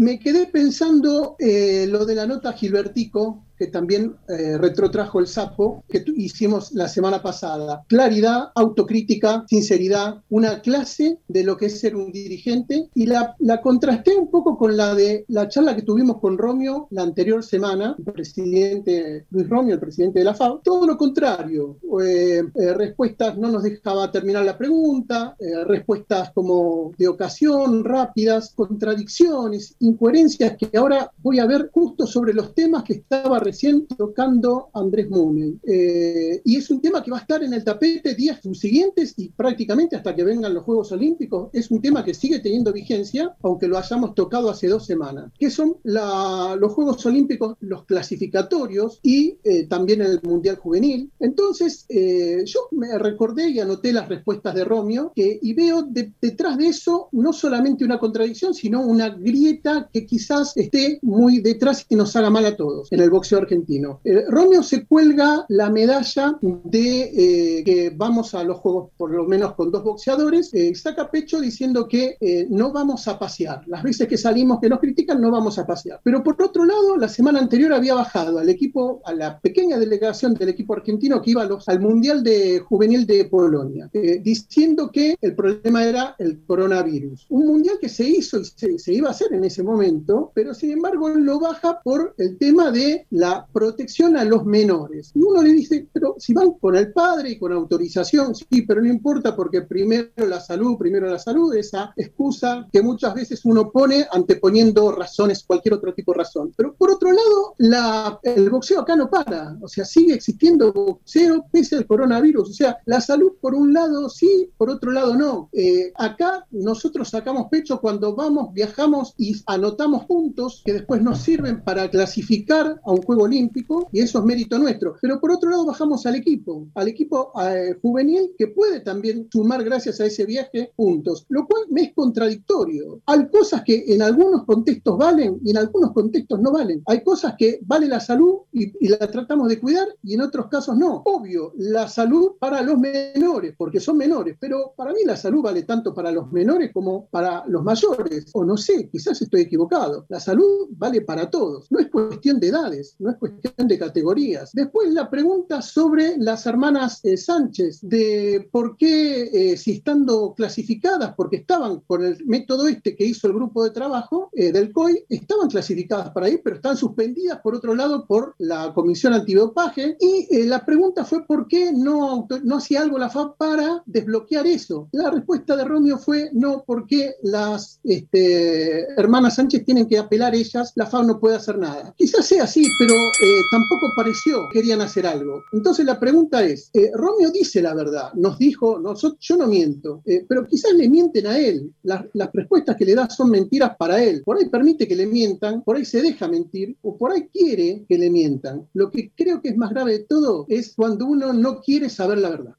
me quedé pensando eh, lo de la nota Gilbertico, que también eh, retrotrajo el sapo, que hicimos la semana pasada. Claridad, autocrítica, sinceridad, una clase de lo que es ser un dirigente y la, la contrasté un poco con la de la charla que tuvimos con Romeo la anterior semana, el presidente Luis Romeo, el presidente de la FAO. Todo lo contrario, eh, eh, respuestas no nos dejaba terminar la pregunta, respuestas como de ocasión, rápidas, contradicciones, incoherencias que ahora voy a ver justo sobre los temas que estaba recién tocando Andrés Mooney. Eh, y es un tema que va a estar en el tapete días subsiguientes y prácticamente hasta que vengan los Juegos Olímpicos. Es un tema que sigue teniendo vigencia, aunque lo hayamos tocado hace dos semanas, que son los Juegos Olímpicos, los clasificatorios y eh, también el Mundial Juvenil. Entonces, eh, yo me recordé y anoté las respuestas de Romeo que, y veo detrás de eso no solamente una contradicción, sino una grieta que quizás esté muy detrás y nos haga mal a todos en el boxeo argentino. Eh, Romeo se cuelga la medalla de eh, que vamos a los Juegos por lo menos con dos boxeadores, eh, saca pecho diciendo que no vamos a pasear. Las veces que salimos que nos critican no vamos a pasear. Pero por otro lado, la semana anterior había bajado al equipo, a la pequeña delegación del equipo argentino que iba al Mundial de Juvenil de Polonia, diciendo que el problema era el coronavirus. Un mundial que se hizo y se, se iba a hacer en ese momento, pero sin embargo lo baja por el tema de la protección a los menores. Y uno le dice, pero si van con el padre y con autorización, sí, pero no importa porque primero la salud, primero la salud, esa excusa que muchas veces uno pone anteponiendo razones, cualquier otro tipo de razón. Pero por otro lado, la, el boxeo acá no para, o sea, sigue existiendo boxeo pese al coronavirus, o sea, la salud por un lado sí, por otro lado no. Eh, acá nosotros sacamos pecho cuando vamos, viajamos y anotamos puntos que después nos sirven para clasificar a un juego olímpico y eso es mérito nuestro. Pero por otro lado bajamos al equipo, al equipo eh, juvenil que puede también sumar gracias a ese viaje puntos, lo cual me es contradictorio. Hay cosas que en algunos contextos valen y en algunos contextos no valen. Hay cosas que vale la salud y, y la tratamos de cuidar y en otros casos no. Obvio, la salud para los menores, porque son menores, pero para mí la salud vale tanto para los menores como para los mayores. O no sé, quizás estoy equivocado. La salud vale para todos. No es cuestión de edades, no es cuestión de categorías. Después la pregunta sobre las hermanas eh, Sánchez, de por qué, eh, si estando clasificadas, porque estaban con el método este que hizo el grupo de trabajo eh, del COI, estaban clasificadas para ir, pero están suspendidas, por otro lado, por la Comisión Antidopaje. Y la pregunta fue por qué no, no hacía algo la FAB para desbloquear eso. La respuesta de Romeo fue no, porque las este, hermanas Sánchez tienen que apelar ellas, la FAB no puede hacer nada. Quizás sea así, pero eh, tampoco pareció que querían hacer algo. Entonces la pregunta es, eh, Romeo dice la verdad, nos dijo, nosotros, yo no miento, eh, pero quizás le mienten a él, las, las, respuestas que le da son mentiras para él, por ahí permite que le mientan, por ahí se deja mentir, o por ahí quiere que le mientan. Lo que creo que es más grave de todo es cuando uno no quiere saber la verdad.